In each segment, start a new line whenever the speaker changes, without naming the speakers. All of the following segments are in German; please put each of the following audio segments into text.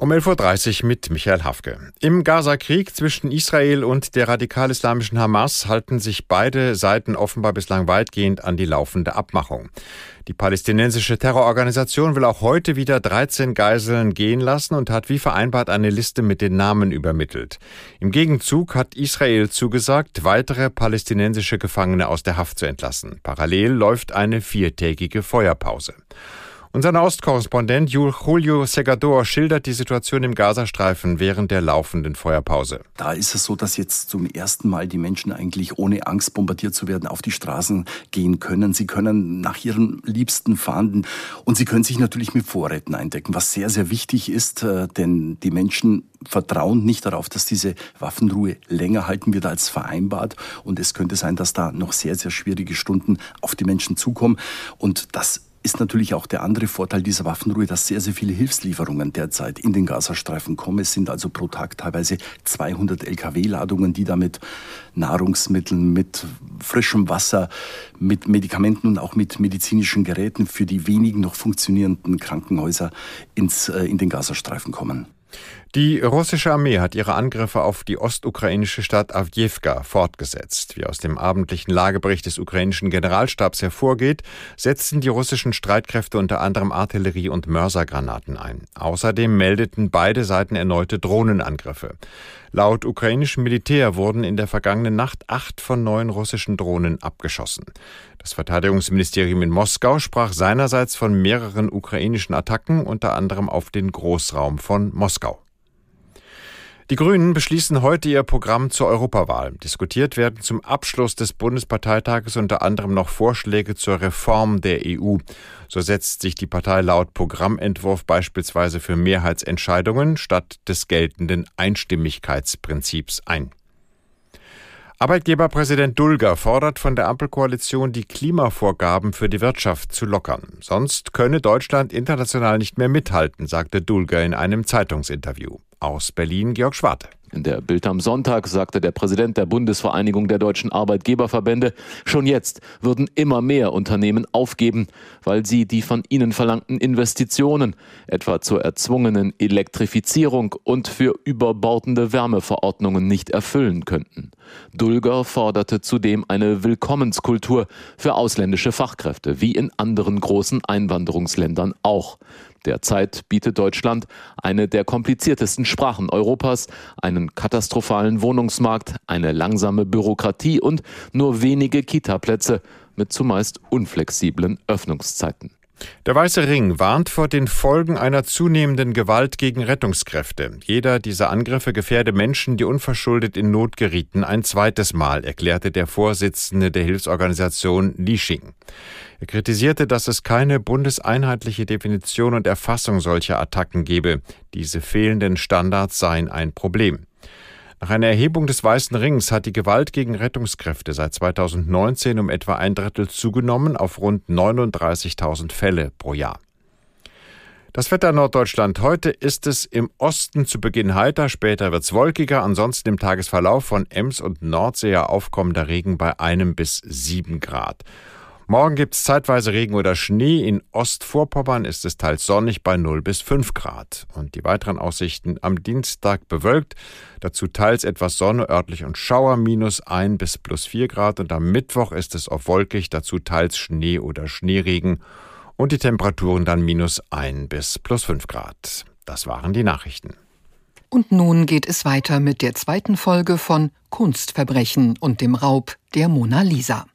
Um 11.30 Uhr mit Michael Hafke. Im Gaza-Krieg zwischen Israel und der radikal-islamischen Hamas halten sich beide Seiten offenbar bislang weitgehend an die laufende Abmachung. Die palästinensische Terrororganisation will auch heute wieder 13 Geiseln gehen lassen und hat wie vereinbart eine Liste mit den Namen übermittelt. Im Gegenzug hat Israel zugesagt, weitere palästinensische Gefangene aus der Haft zu entlassen. Parallel läuft eine viertägige Feuerpause. Unser Ostkorrespondent Julio Segador schildert die Situation im Gazastreifen während der laufenden Feuerpause.
Da ist es so, dass jetzt zum ersten Mal die Menschen eigentlich ohne Angst bombardiert zu werden auf die Straßen gehen können. Sie können nach ihren Liebsten fahren und sie können sich natürlich mit Vorräten eindecken, was sehr, sehr wichtig ist, äh, denn die Menschen vertrauen nicht darauf, dass diese Waffenruhe länger halten wird als vereinbart. Und es könnte sein, dass da noch sehr, sehr schwierige Stunden auf die Menschen zukommen. Und das ist natürlich auch der andere Vorteil dieser Waffenruhe, dass sehr, sehr viele Hilfslieferungen derzeit in den Gazastreifen kommen. Es sind also pro Tag teilweise 200 Lkw-Ladungen, die da mit Nahrungsmitteln, mit frischem Wasser, mit Medikamenten und auch mit medizinischen Geräten für die wenigen noch funktionierenden Krankenhäuser ins, äh, in den Gazastreifen kommen.
Die russische Armee hat ihre Angriffe auf die ostukrainische Stadt Avdiivka fortgesetzt. Wie aus dem abendlichen Lagebericht des ukrainischen Generalstabs hervorgeht, setzten die russischen Streitkräfte unter anderem Artillerie und Mörsergranaten ein. Außerdem meldeten beide Seiten erneute Drohnenangriffe. Laut ukrainischem Militär wurden in der vergangenen Nacht acht von neun russischen Drohnen abgeschossen. Das Verteidigungsministerium in Moskau sprach seinerseits von mehreren ukrainischen Attacken, unter anderem auf den Großraum von Moskau. Die Grünen beschließen heute ihr Programm zur Europawahl. Diskutiert werden zum Abschluss des Bundesparteitages unter anderem noch Vorschläge zur Reform der EU. So setzt sich die Partei laut Programmentwurf beispielsweise für Mehrheitsentscheidungen statt des geltenden Einstimmigkeitsprinzips ein. Arbeitgeberpräsident Dulger fordert von der Ampelkoalition, die Klimavorgaben für die Wirtschaft zu lockern. Sonst könne Deutschland international nicht mehr mithalten, sagte Dulger in einem Zeitungsinterview. Aus Berlin Georg Schwarte.
In der Bild am Sonntag sagte der Präsident der Bundesvereinigung der deutschen Arbeitgeberverbände, schon jetzt würden immer mehr Unternehmen aufgeben, weil sie die von ihnen verlangten Investitionen, etwa zur erzwungenen Elektrifizierung und für überbordende Wärmeverordnungen nicht erfüllen könnten. Dulger forderte zudem eine Willkommenskultur für ausländische Fachkräfte, wie in anderen großen Einwanderungsländern auch. Derzeit bietet Deutschland eine der kompliziertesten Sprachen Europas, einen katastrophalen Wohnungsmarkt, eine langsame Bürokratie und nur wenige Kitaplätze mit zumeist unflexiblen Öffnungszeiten.
Der Weiße Ring warnt vor den Folgen einer zunehmenden Gewalt gegen Rettungskräfte. Jeder dieser Angriffe gefährde Menschen, die unverschuldet in Not gerieten, ein zweites Mal, erklärte der Vorsitzende der Hilfsorganisation Lishing. Er kritisierte, dass es keine bundeseinheitliche Definition und Erfassung solcher Attacken gebe. Diese fehlenden Standards seien ein Problem. Nach einer Erhebung des Weißen Rings hat die Gewalt gegen Rettungskräfte seit 2019 um etwa ein Drittel zugenommen auf rund 39.000 Fälle pro Jahr. Das Wetter Norddeutschland. Heute ist es im Osten zu Beginn heiter, später wird es wolkiger. Ansonsten im Tagesverlauf von Ems und Nordsee aufkommender Regen bei einem bis sieben Grad. Morgen gibt es zeitweise Regen oder Schnee. In Ostvorpommern ist es teils sonnig bei 0 bis 5 Grad. Und die weiteren Aussichten am Dienstag bewölkt. Dazu teils etwas Sonne, örtlich und Schauer, minus 1 bis plus 4 Grad. Und am Mittwoch ist es auf wolkig, dazu teils Schnee oder Schneeregen. Und die Temperaturen dann minus 1 bis plus 5 Grad. Das waren die Nachrichten.
Und nun geht es weiter mit der zweiten Folge von Kunstverbrechen und dem Raub der Mona Lisa.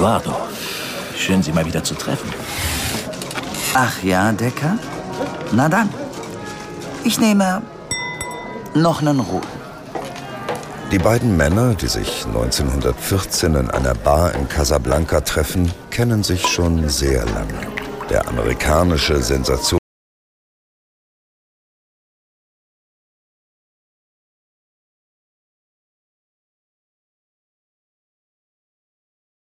Eduardo, schön Sie mal wieder zu treffen.
Ach ja, Decker? Na dann. Ich nehme noch einen roten.
Die beiden Männer, die sich 1914 in einer Bar in Casablanca treffen, kennen sich schon sehr lange. Der amerikanische Sensation